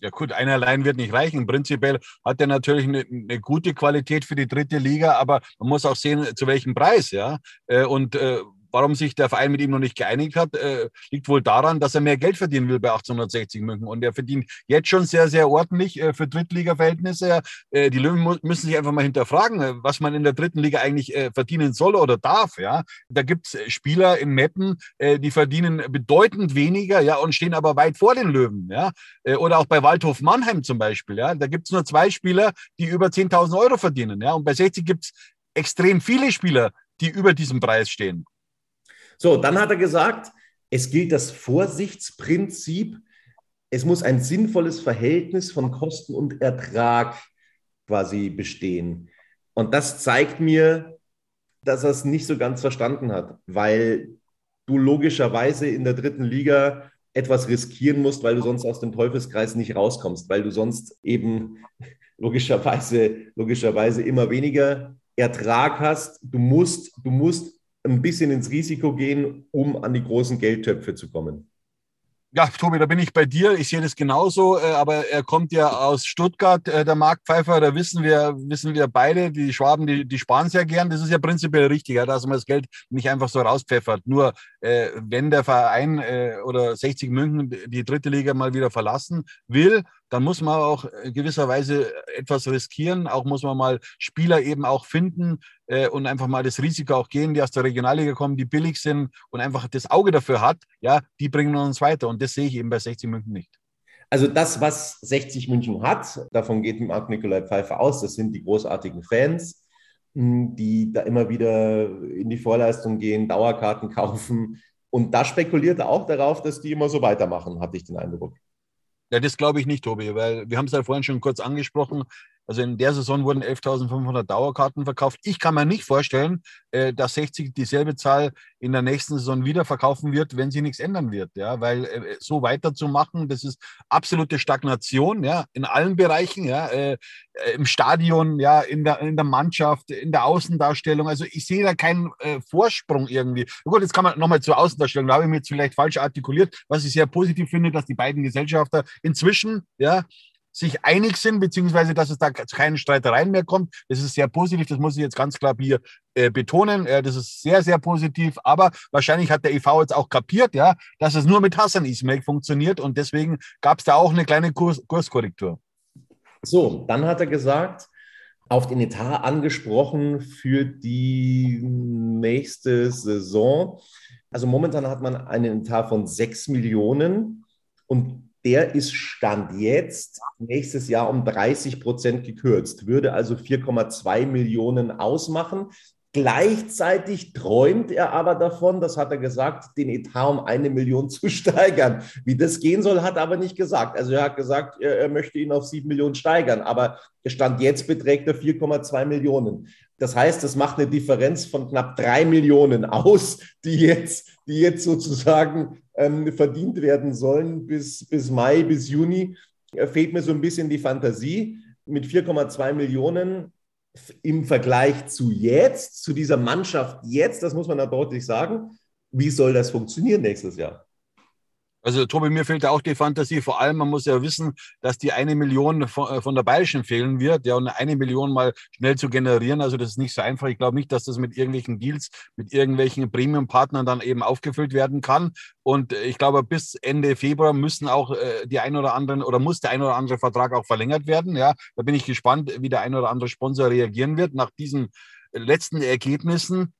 Ja gut, einer allein wird nicht reichen. Prinzipiell hat er natürlich eine, eine, gute Qualität für die dritte Liga, aber man muss auch sehen, zu welchem Preis, ja. Äh, und äh, warum sich der Verein mit ihm noch nicht geeinigt hat, äh, liegt wohl daran, dass er mehr Geld verdienen will bei 1860 München. Und er verdient jetzt schon sehr, sehr ordentlich äh, für Drittliga-Verhältnisse. Äh, die Löwen müssen sich einfach mal hinterfragen, äh, was man in der dritten Liga eigentlich äh, verdienen soll oder darf. Ja? Da gibt es Spieler in Meppen, äh, die verdienen bedeutend weniger ja, und stehen aber weit vor den Löwen. Ja? oder auch bei Waldhof Mannheim zum Beispiel. Ja? Da gibt es nur zwei Spieler, die über 10.000 Euro verdienen. Ja? Und bei 60 gibt es extrem viele Spieler, die über diesem Preis stehen. So, dann hat er gesagt, es gilt das Vorsichtsprinzip. Es muss ein sinnvolles Verhältnis von Kosten und Ertrag quasi bestehen. Und das zeigt mir, dass er es nicht so ganz verstanden hat, weil du logischerweise in der dritten Liga etwas riskieren musst, weil du sonst aus dem Teufelskreis nicht rauskommst, weil du sonst eben logischerweise, logischerweise immer weniger Ertrag hast. Du musst, du musst ein bisschen ins Risiko gehen, um an die großen Geldtöpfe zu kommen. Ja, Tobi, da bin ich bei dir. Ich sehe das genauso, äh, aber er kommt ja aus Stuttgart, äh, der Mark Pfeiffer. Da wissen wir, wissen wir beide, die Schwaben, die, die sparen sehr gern. Das ist ja prinzipiell richtig, dass man das Geld nicht einfach so rauspfeffert. Nur äh, wenn der Verein oder 60 München die dritte Liga mal wieder verlassen will, dann muss man auch gewisserweise etwas riskieren. Auch muss man mal Spieler eben auch finden äh, und einfach mal das Risiko auch gehen, die aus der Regionalliga kommen, die billig sind und einfach das Auge dafür hat. Ja, die bringen uns weiter. Und das sehe ich eben bei 60 München nicht. Also das, was 60 München hat, davon geht Marc Nikolai Pfeiffer aus, das sind die großartigen Fans, hm, die da immer wieder in die Vorleistung gehen, Dauerkarten kaufen. Und da spekuliert er auch darauf, dass die immer so weitermachen, hatte ich den Eindruck. Ja, das glaube ich nicht, Tobi, weil wir haben es ja vorhin schon kurz angesprochen. Also in der Saison wurden 11.500 Dauerkarten verkauft. Ich kann mir nicht vorstellen, äh, dass 60 dieselbe Zahl in der nächsten Saison wieder verkaufen wird, wenn sie nichts ändern wird. Ja, weil äh, so weiterzumachen, das ist absolute Stagnation, ja, in allen Bereichen, ja, äh, im Stadion, ja, in der, in der Mannschaft, in der Außendarstellung. Also ich sehe da keinen Vorsprung irgendwie. Gut, jetzt kann man nochmal zur Außendarstellung, da habe ich mir jetzt vielleicht falsch artikuliert, was ich sehr positiv finde, dass die beiden Gesellschafter inzwischen, ja, sich einig sind, beziehungsweise dass es da keine Streitereien mehr kommt. Das ist sehr positiv, das muss ich jetzt ganz klar hier äh, betonen. Äh, das ist sehr, sehr positiv. Aber wahrscheinlich hat der EV jetzt auch kapiert, ja, dass es nur mit Hassan Ismail funktioniert und deswegen gab es da auch eine kleine Kurs Kurskorrektur. So, dann hat er gesagt, auf den Etat angesprochen für die nächste Saison. Also momentan hat man einen Etat von 6 Millionen und der ist Stand jetzt nächstes Jahr um 30 Prozent gekürzt, würde also 4,2 Millionen ausmachen. Gleichzeitig träumt er aber davon, das hat er gesagt, den Etat um eine Million zu steigern. Wie das gehen soll, hat er aber nicht gesagt. Also er hat gesagt, er, möchte ihn auf sieben Millionen steigern, aber Stand jetzt beträgt er 4,2 Millionen. Das heißt, das macht eine Differenz von knapp drei Millionen aus, die jetzt, die jetzt sozusagen ähm, verdient werden sollen bis, bis Mai, bis Juni. Fehlt mir so ein bisschen die Fantasie. Mit 4,2 Millionen im Vergleich zu jetzt, zu dieser Mannschaft jetzt, das muss man da deutlich sagen, wie soll das funktionieren nächstes Jahr? Also Tobi, mir fehlt da auch die Fantasie. Vor allem, man muss ja wissen, dass die eine Million von, äh, von der Bayerischen fehlen wird, ja, und eine Million mal schnell zu generieren. Also das ist nicht so einfach. Ich glaube nicht, dass das mit irgendwelchen Deals, mit irgendwelchen Premium-Partnern dann eben aufgefüllt werden kann. Und äh, ich glaube, bis Ende Februar müssen auch äh, die ein oder anderen oder muss der ein oder andere Vertrag auch verlängert werden. Ja, da bin ich gespannt, wie der ein oder andere Sponsor reagieren wird nach diesen letzten Ergebnissen.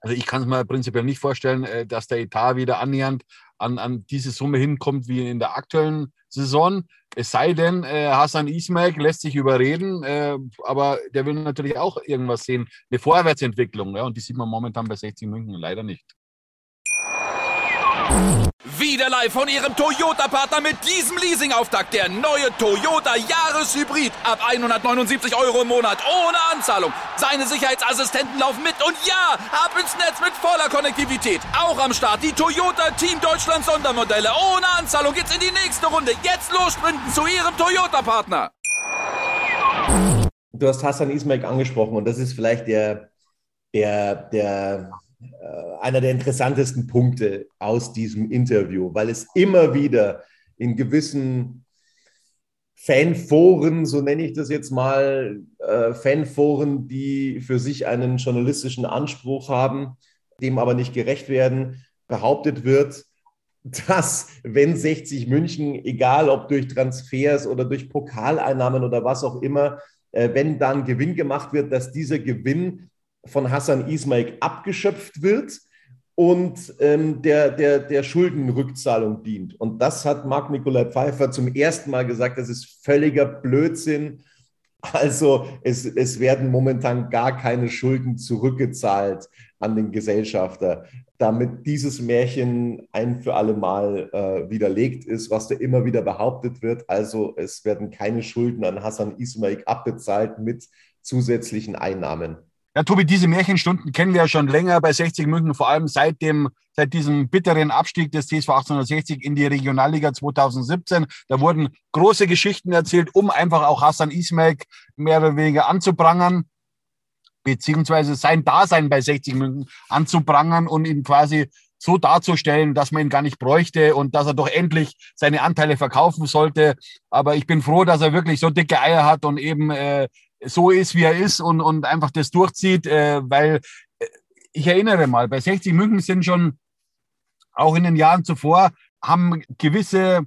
Also ich kann es mir prinzipiell nicht vorstellen, dass der Etat wieder annähernd an, an diese Summe hinkommt wie in der aktuellen Saison. Es sei denn, äh, Hassan Ismail lässt sich überreden, äh, aber der will natürlich auch irgendwas sehen, eine Vorwärtsentwicklung. Ja, und die sieht man momentan bei 60 München leider nicht. Wieder live von Ihrem Toyota-Partner mit diesem Leasing-Auftakt. Der neue Toyota Jahreshybrid. Ab 179 Euro im Monat. Ohne Anzahlung. Seine Sicherheitsassistenten laufen mit. Und ja, ab ins Netz mit voller Konnektivität. Auch am Start die Toyota Team Deutschland Sondermodelle. Ohne Anzahlung geht's in die nächste Runde. Jetzt los sprinten zu Ihrem Toyota-Partner. Du hast Hassan Ismail angesprochen und das ist vielleicht der, der, der einer der interessantesten Punkte aus diesem Interview, weil es immer wieder in gewissen Fanforen, so nenne ich das jetzt mal, äh, Fanforen, die für sich einen journalistischen Anspruch haben, dem aber nicht gerecht werden, behauptet wird, dass wenn 60 München, egal ob durch Transfers oder durch Pokaleinnahmen oder was auch immer, äh, wenn dann Gewinn gemacht wird, dass dieser Gewinn von Hassan Ismail abgeschöpft wird und ähm, der, der, der Schuldenrückzahlung dient. Und das hat Marc Nikolai Pfeiffer zum ersten Mal gesagt, das ist völliger Blödsinn. Also es, es werden momentan gar keine Schulden zurückgezahlt an den Gesellschafter, damit dieses Märchen ein für alle Mal äh, widerlegt ist, was da immer wieder behauptet wird. Also es werden keine Schulden an Hassan Ismail abbezahlt mit zusätzlichen Einnahmen. Ja, Tobi, diese Märchenstunden kennen wir ja schon länger bei 60 München, vor allem seit dem, seit diesem bitteren Abstieg des TSV 1860 in die Regionalliga 2017. Da wurden große Geschichten erzählt, um einfach auch Hassan Ismail mehr oder weniger anzuprangern, beziehungsweise sein Dasein bei 60 München anzuprangern und ihn quasi so darzustellen, dass man ihn gar nicht bräuchte und dass er doch endlich seine Anteile verkaufen sollte. Aber ich bin froh, dass er wirklich so dicke Eier hat und eben äh, so ist, wie er ist und, und einfach das durchzieht, äh, weil äh, ich erinnere mal, bei 60 München sind schon auch in den Jahren zuvor, haben gewisse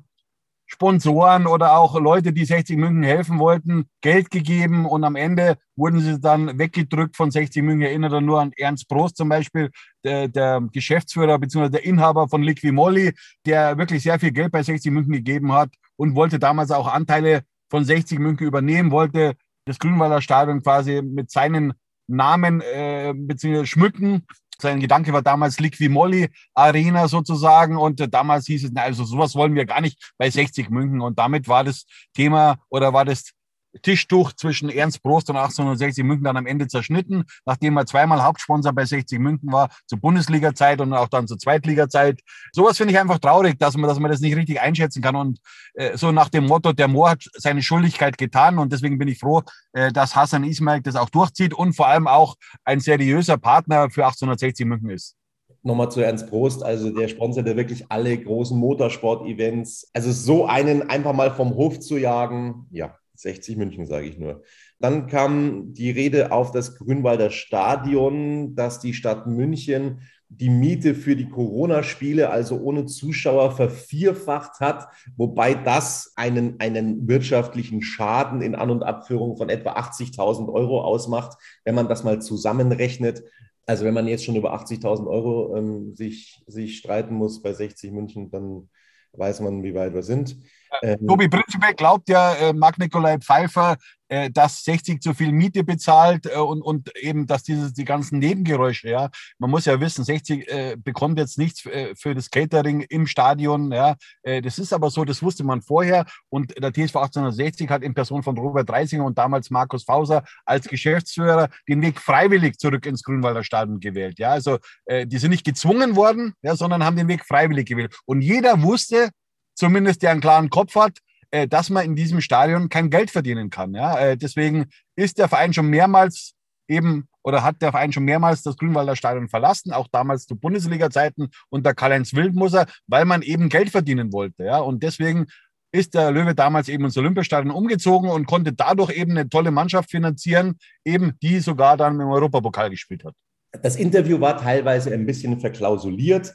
Sponsoren oder auch Leute, die 60 München helfen wollten, Geld gegeben und am Ende wurden sie dann weggedrückt von 60 München. Ich erinnere nur an Ernst Prost zum Beispiel, der, der Geschäftsführer bzw. der Inhaber von Liquimolli, der wirklich sehr viel Geld bei 60 München gegeben hat und wollte damals auch Anteile von 60 München übernehmen, wollte das Grünwalder Stadion quasi mit seinen Namen äh, bzw. schmücken. Sein Gedanke war damals Liquimolli Arena sozusagen und äh, damals hieß es, na, also sowas wollen wir gar nicht bei 60 München und damit war das Thema oder war das Tischtuch zwischen Ernst Prost und 1860 München dann am Ende zerschnitten, nachdem er zweimal Hauptsponsor bei 60 München war, zur Bundesliga-Zeit und auch dann zur Zweitliga-Zeit. Sowas finde ich einfach traurig, dass man, dass man das nicht richtig einschätzen kann und äh, so nach dem Motto, der Moor hat seine Schuldigkeit getan und deswegen bin ich froh, äh, dass Hassan Ismail das auch durchzieht und vor allem auch ein seriöser Partner für 1860 München ist. Nochmal zu Ernst Prost, also der Sponsor, der wirklich alle großen Motorsport-Events, also so einen einfach mal vom Hof zu jagen, ja, 60 München, sage ich nur. Dann kam die Rede auf das Grünwalder Stadion, dass die Stadt München die Miete für die Corona-Spiele, also ohne Zuschauer, vervierfacht hat, wobei das einen, einen wirtschaftlichen Schaden in An- und Abführung von etwa 80.000 Euro ausmacht, wenn man das mal zusammenrechnet. Also wenn man jetzt schon über 80.000 Euro ähm, sich, sich streiten muss bei 60 München, dann weiß man, wie weit wir sind. Ähm, Tobi prinzipiell glaubt ja äh, Marc-Nikolai Pfeiffer, äh, dass 60 zu viel Miete bezahlt äh, und, und eben, dass dieses, die ganzen Nebengeräusche, ja, man muss ja wissen, 60 äh, bekommt jetzt nichts äh, für das Catering im Stadion, ja, äh, das ist aber so, das wusste man vorher. Und der TSV 1860 hat in Person von Robert Reisinger und damals Markus Fauser als Geschäftsführer den Weg freiwillig zurück ins Grünwalder Stadion gewählt, ja, also die sind nicht gezwungen worden, ja, sondern haben den Weg freiwillig gewählt. Und jeder wusste, zumindest der einen klaren Kopf hat, äh, dass man in diesem Stadion kein Geld verdienen kann. Ja? Äh, deswegen ist der Verein schon mehrmals eben oder hat der Verein schon mehrmals das Grünwalder Stadion verlassen, auch damals zu Bundesliga-Zeiten unter Karl-Heinz Wildmusser, weil man eben Geld verdienen wollte. Ja? Und deswegen ist der Löwe damals eben ins Olympiastadion umgezogen und konnte dadurch eben eine tolle Mannschaft finanzieren, eben die sogar dann im Europapokal gespielt hat. Das Interview war teilweise ein bisschen verklausuliert.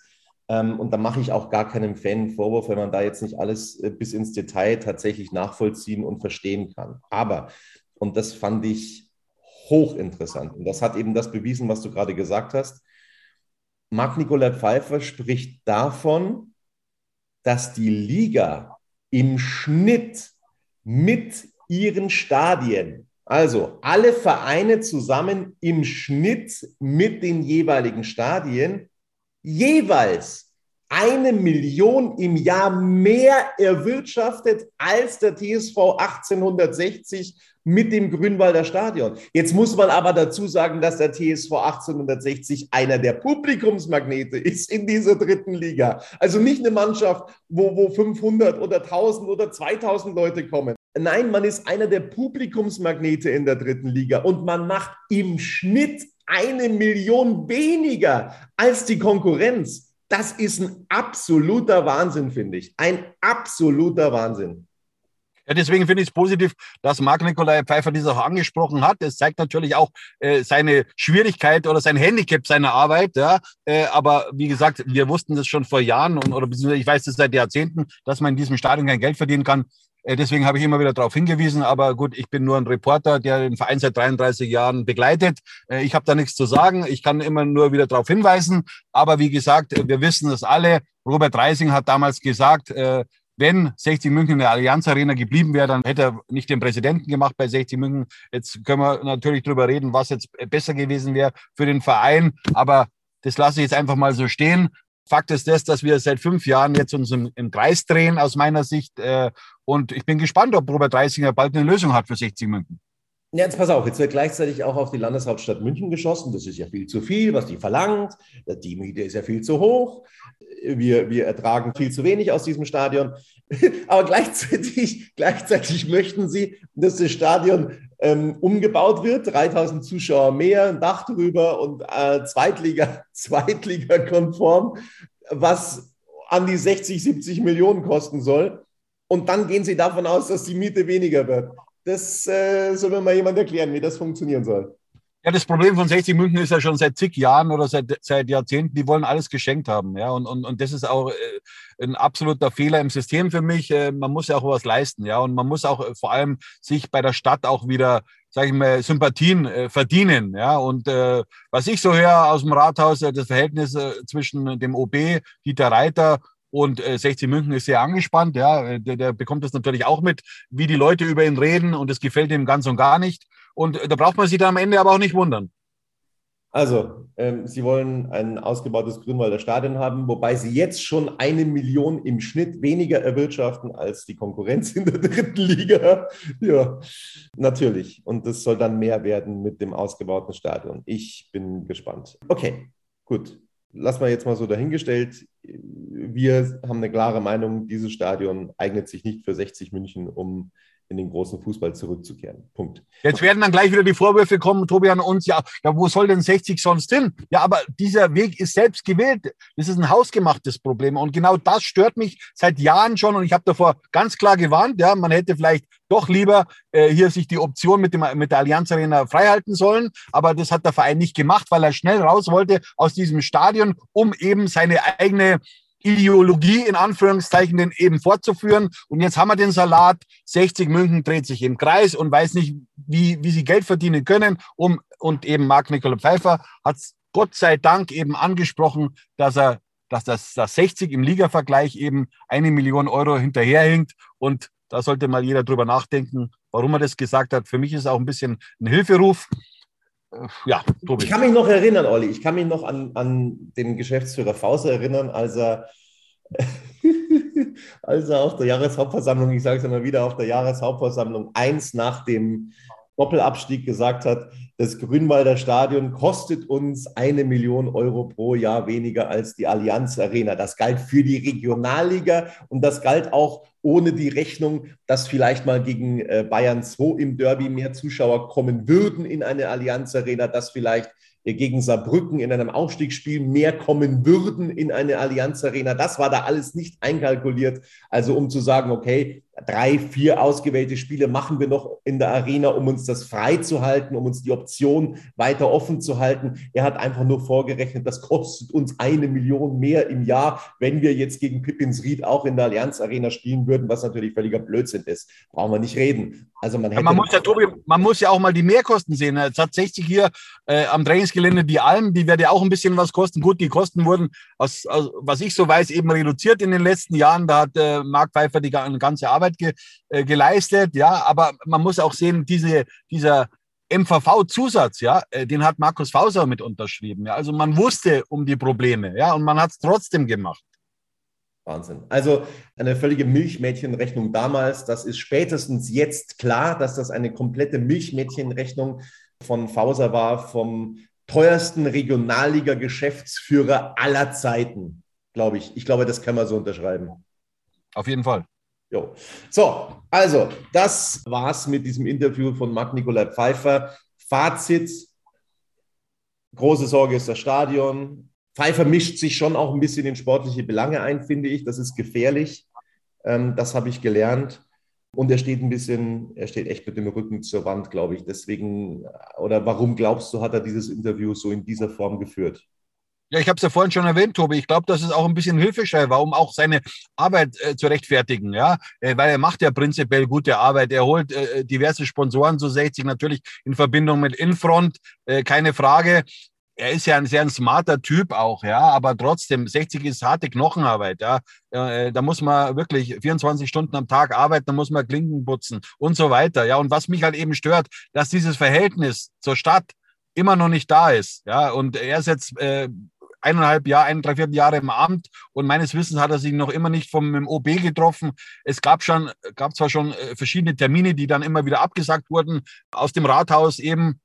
Ähm, und da mache ich auch gar keinem Fan einen Vorwurf, wenn man da jetzt nicht alles äh, bis ins Detail tatsächlich nachvollziehen und verstehen kann. Aber, und das fand ich hochinteressant, und das hat eben das bewiesen, was du gerade gesagt hast, Marc-Nicolas Pfeiffer spricht davon, dass die Liga im Schnitt mit ihren Stadien, also alle Vereine zusammen im Schnitt mit den jeweiligen Stadien, jeweils eine Million im Jahr mehr erwirtschaftet als der TSV 1860 mit dem Grünwalder Stadion. Jetzt muss man aber dazu sagen, dass der TSV 1860 einer der Publikumsmagnete ist in dieser dritten Liga. Also nicht eine Mannschaft, wo, wo 500 oder 1000 oder 2000 Leute kommen. Nein, man ist einer der Publikumsmagnete in der dritten Liga und man macht im Schnitt eine Million weniger als die Konkurrenz. Das ist ein absoluter Wahnsinn, finde ich. Ein absoluter Wahnsinn. Ja, deswegen finde ich es positiv, dass Marc-Nikolai Pfeiffer dies auch angesprochen hat. Es zeigt natürlich auch äh, seine Schwierigkeit oder sein Handicap seiner Arbeit. Ja? Äh, aber wie gesagt, wir wussten das schon vor Jahren und, oder ich weiß das seit Jahrzehnten, dass man in diesem Stadion kein Geld verdienen kann. Äh, deswegen habe ich immer wieder darauf hingewiesen. Aber gut, ich bin nur ein Reporter, der den Verein seit 33 Jahren begleitet. Äh, ich habe da nichts zu sagen. Ich kann immer nur wieder darauf hinweisen. Aber wie gesagt, wir wissen es alle. Robert Reising hat damals gesagt, äh, wenn 60 München in der Allianz Arena geblieben wäre, dann hätte er nicht den Präsidenten gemacht bei 60 München. Jetzt können wir natürlich drüber reden, was jetzt besser gewesen wäre für den Verein. Aber das lasse ich jetzt einfach mal so stehen. Fakt ist das, dass wir seit fünf Jahren jetzt uns im, im Kreis drehen, aus meiner Sicht. Äh, und ich bin gespannt, ob Robert Reisinger bald eine Lösung hat für 60 München. Ja, jetzt pass auf, jetzt wird gleichzeitig auch auf die Landeshauptstadt München geschossen. Das ist ja viel zu viel, was die verlangt. Die Miete ist ja viel zu hoch. Wir, wir ertragen viel zu wenig aus diesem Stadion. Aber gleichzeitig, gleichzeitig möchten sie, dass das Stadion ähm, umgebaut wird. 3000 Zuschauer mehr, ein Dach drüber und äh, Zweitliga, Zweitliga-konform, was an die 60, 70 Millionen kosten soll. Und dann gehen sie davon aus, dass die Miete weniger wird. Das äh, soll mir mal jemand erklären, wie das funktionieren soll. Ja, das Problem von 60 München ist ja schon seit zig Jahren oder seit, seit Jahrzehnten, die wollen alles geschenkt haben. Ja, und, und, und das ist auch äh, ein absoluter Fehler im System für mich. Äh, man muss ja auch was leisten. Ja, und man muss auch äh, vor allem sich bei der Stadt auch wieder, sage ich mal, Sympathien äh, verdienen. Ja, und äh, was ich so höre aus dem Rathaus, das Verhältnis zwischen dem OB, Dieter Reiter und äh, 60 München ist sehr angespannt. Ja, der, der bekommt das natürlich auch mit, wie die Leute über ihn reden und es gefällt ihm ganz und gar nicht. Und da braucht man sich dann am Ende aber auch nicht wundern. Also, ähm, Sie wollen ein ausgebautes Grünwalder Stadion haben, wobei Sie jetzt schon eine Million im Schnitt weniger erwirtschaften als die Konkurrenz in der dritten Liga. Ja, natürlich. Und das soll dann mehr werden mit dem ausgebauten Stadion. Ich bin gespannt. Okay, gut. Lass mal jetzt mal so dahingestellt. Wir haben eine klare Meinung, dieses Stadion eignet sich nicht für 60 München, um in den großen Fußball zurückzukehren. Punkt. Jetzt werden dann gleich wieder die Vorwürfe kommen, Tobian, uns, ja, ja, wo soll denn 60 sonst hin? Ja, aber dieser Weg ist selbst gewählt. Das ist ein hausgemachtes Problem. Und genau das stört mich seit Jahren schon. Und ich habe davor ganz klar gewarnt, ja, man hätte vielleicht doch lieber äh, hier sich die Option mit, dem, mit der Allianz Arena freihalten sollen. Aber das hat der Verein nicht gemacht, weil er schnell raus wollte aus diesem Stadion, um eben seine eigene Ideologie in Anführungszeichen den eben fortzuführen. Und jetzt haben wir den Salat. 60 München dreht sich im Kreis und weiß nicht, wie, wie sie Geld verdienen können. Um, und eben Marc Nicola Pfeiffer hat Gott sei Dank eben angesprochen, dass er dass das, das 60 im Ligavergleich eben eine Million Euro hinterherhinkt. Und da sollte mal jeder drüber nachdenken, warum er das gesagt hat. Für mich ist auch ein bisschen ein Hilferuf. Äh, ja, Tobi. Ich kann mich noch erinnern, Olli, ich kann mich noch an, an den Geschäftsführer Fause erinnern, als er, als er auf der Jahreshauptversammlung, ich sage es immer wieder, auf der Jahreshauptversammlung eins nach dem Doppelabstieg gesagt hat, das Grünwalder Stadion kostet uns eine Million Euro pro Jahr weniger als die Allianz Arena. Das galt für die Regionalliga und das galt auch ohne die Rechnung, dass vielleicht mal gegen äh, Bayern 2 im Derby mehr Zuschauer kommen würden in eine Allianz Arena, dass vielleicht gegen Saarbrücken in einem Aufstiegsspiel mehr kommen würden in eine Allianz Arena. Das war da alles nicht einkalkuliert. Also um zu sagen, okay, drei, vier ausgewählte Spiele machen wir noch in der Arena, um uns das freizuhalten, um uns die Option weiter offen zu halten. Er hat einfach nur vorgerechnet, das kostet uns eine Million mehr im Jahr, wenn wir jetzt gegen Pippins Ried auch in der Allianz Arena spielen würden, was natürlich völliger Blödsinn ist. Brauchen wir nicht reden. Also man, hätte ja, man, muss ja, Tobi, man muss ja auch mal die Mehrkosten sehen. Jetzt hat 60 hier äh, am Trainingsgelände die Alm, die werden ja auch ein bisschen was kosten. Gut, die Kosten wurden, aus, aus, was ich so weiß, eben reduziert in den letzten Jahren. Da hat äh, Marc Pfeiffer die ganze Arbeit Arbeit ge, äh, geleistet, ja, aber man muss auch sehen, diese, dieser MVV-Zusatz, ja, äh, den hat Markus Fauser mit unterschrieben. Ja. Also man wusste um die Probleme, ja, und man hat es trotzdem gemacht. Wahnsinn. Also eine völlige Milchmädchenrechnung damals. Das ist spätestens jetzt klar, dass das eine komplette Milchmädchenrechnung von Fauser war, vom teuersten Regionalliga-Geschäftsführer aller Zeiten, glaube ich. Ich glaube, das kann man so unterschreiben. Auf jeden Fall. Jo. So, also, das war's mit diesem Interview von Marc-Nikolai Pfeiffer. Fazit: Große Sorge ist das Stadion. Pfeiffer mischt sich schon auch ein bisschen in sportliche Belange ein, finde ich. Das ist gefährlich. Ähm, das habe ich gelernt. Und er steht ein bisschen, er steht echt mit dem Rücken zur Wand, glaube ich. Deswegen, oder warum glaubst du, hat er dieses Interview so in dieser Form geführt? Ja, ich habe es ja vorhin schon erwähnt, Tobi. Ich glaube, dass es auch ein bisschen Hilfeschrei war, um auch seine Arbeit äh, zu rechtfertigen. Ja, äh, weil er macht ja prinzipiell gute Arbeit. Er holt äh, diverse Sponsoren zu 60 natürlich in Verbindung mit Infront, äh, keine Frage. Er ist ja ein sehr ein smarter Typ auch, ja, aber trotzdem, 60 ist harte Knochenarbeit, ja. Äh, da muss man wirklich 24 Stunden am Tag arbeiten, da muss man Klinken putzen und so weiter, ja. Und was mich halt eben stört, dass dieses Verhältnis zur Stadt immer noch nicht da ist, ja. Und er ist jetzt äh, eineinhalb Jahre, ein, drei, vier Jahre im Amt und meines Wissens hat er sich noch immer nicht vom OB getroffen. Es gab schon, gab zwar schon äh, verschiedene Termine, die dann immer wieder abgesagt wurden aus dem Rathaus eben.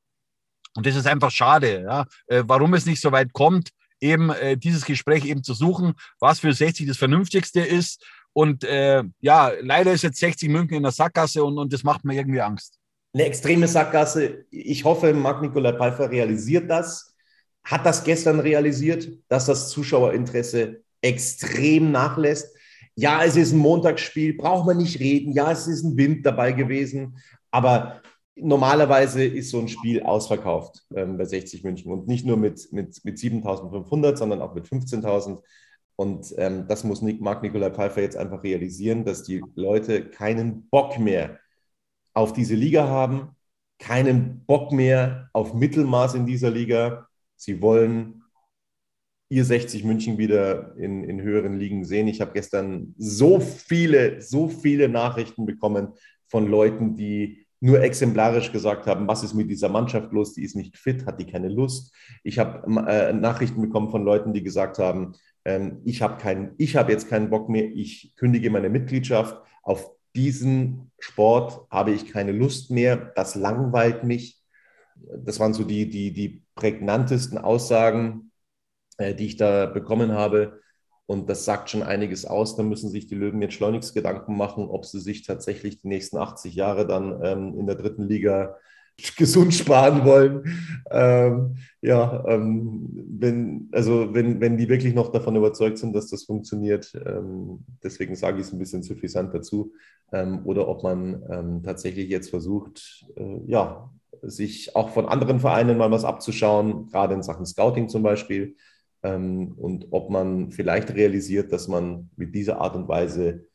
Und das ist einfach schade, ja. Äh, warum es nicht so weit kommt, eben äh, dieses Gespräch eben zu suchen, was für 60 das Vernünftigste ist. Und äh, ja, leider ist jetzt 60 München in der Sackgasse und, und das macht mir irgendwie Angst. Eine extreme Sackgasse. Ich hoffe, Marc-Nikolai Pfeiffer realisiert das hat das gestern realisiert, dass das Zuschauerinteresse extrem nachlässt. Ja, es ist ein Montagsspiel, braucht man nicht reden. Ja, es ist ein Wind dabei gewesen. Aber normalerweise ist so ein Spiel ausverkauft ähm, bei 60 München und nicht nur mit, mit, mit 7.500, sondern auch mit 15.000. Und ähm, das muss Nick, Marc Nikolai Pfeiffer jetzt einfach realisieren, dass die Leute keinen Bock mehr auf diese Liga haben, keinen Bock mehr auf Mittelmaß in dieser Liga Sie wollen ihr 60 München wieder in, in höheren Ligen sehen. Ich habe gestern so viele, so viele Nachrichten bekommen von Leuten, die nur exemplarisch gesagt haben, was ist mit dieser Mannschaft los, die ist nicht fit, hat die keine Lust. Ich habe äh, Nachrichten bekommen von Leuten, die gesagt haben, ähm, ich habe habe jetzt keinen Bock mehr, ich kündige meine Mitgliedschaft. Auf diesen Sport habe ich keine Lust mehr, das langweilt mich. Das waren so die, die, die prägnantesten Aussagen, äh, die ich da bekommen habe. Und das sagt schon einiges aus. Da müssen sich die Löwen jetzt schleunigst Gedanken machen, ob sie sich tatsächlich die nächsten 80 Jahre dann ähm, in der dritten Liga gesund sparen wollen. Ähm, ja, ähm, wenn, also wenn, wenn die wirklich noch davon überzeugt sind, dass das funktioniert, ähm, deswegen sage ich es ein bisschen suffisant dazu, ähm, oder ob man ähm, tatsächlich jetzt versucht, äh, ja, sich auch von anderen Vereinen mal was abzuschauen, gerade in Sachen Scouting zum Beispiel. Ähm, und ob man vielleicht realisiert, dass man mit dieser Art und Weise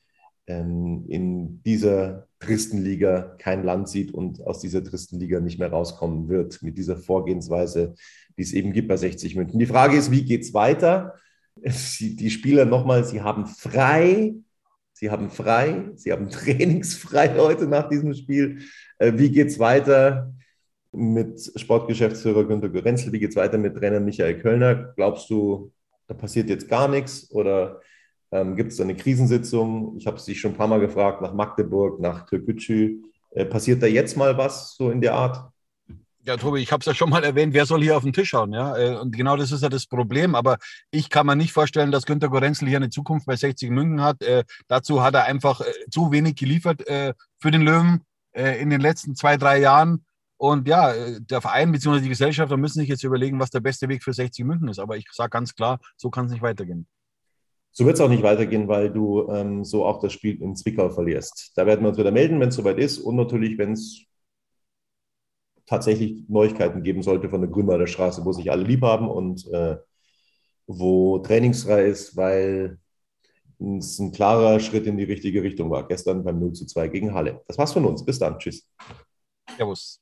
ähm, in dieser tristen Liga kein Land sieht und aus dieser tristen Liga nicht mehr rauskommen wird, mit dieser Vorgehensweise, die es eben gibt bei 60 München. Die Frage ist, wie geht es weiter? die Spieler nochmal, sie haben frei, sie haben frei, sie haben trainingsfrei heute nach diesem Spiel. Äh, wie geht es weiter mit Sportgeschäftsführer Günter Gorenzel? Wie geht es weiter mit Trainer Michael Kölner? Glaubst du, da passiert jetzt gar nichts oder ähm, gibt es eine Krisensitzung? Ich habe es dich schon ein paar Mal gefragt, nach Magdeburg, nach Türkgücü. Äh, passiert da jetzt mal was so in der Art? Ja, Tobi, ich habe es ja schon mal erwähnt, wer soll hier auf den Tisch schauen? Ja? Äh, und genau das ist ja das Problem. Aber ich kann mir nicht vorstellen, dass Günter Gorenzel hier eine Zukunft bei 60 München hat. Äh, dazu hat er einfach äh, zu wenig geliefert äh, für den Löwen äh, in den letzten zwei, drei Jahren. Und ja, äh, der Verein bzw. die Gesellschafter müssen sich jetzt überlegen, was der beste Weg für 60 München ist. Aber ich sage ganz klar, so kann es nicht weitergehen. So wird es auch nicht weitergehen, weil du ähm, so auch das Spiel in Zwickau verlierst. Da werden wir uns wieder melden, wenn es soweit ist. Und natürlich, wenn es tatsächlich Neuigkeiten geben sollte von der Grünwalder Straße, wo sich alle lieb haben und äh, wo trainingsfrei ist, weil es ein klarer Schritt in die richtige Richtung war. Gestern beim 0 zu 2 gegen Halle. Das war's von uns. Bis dann. Tschüss. Servus.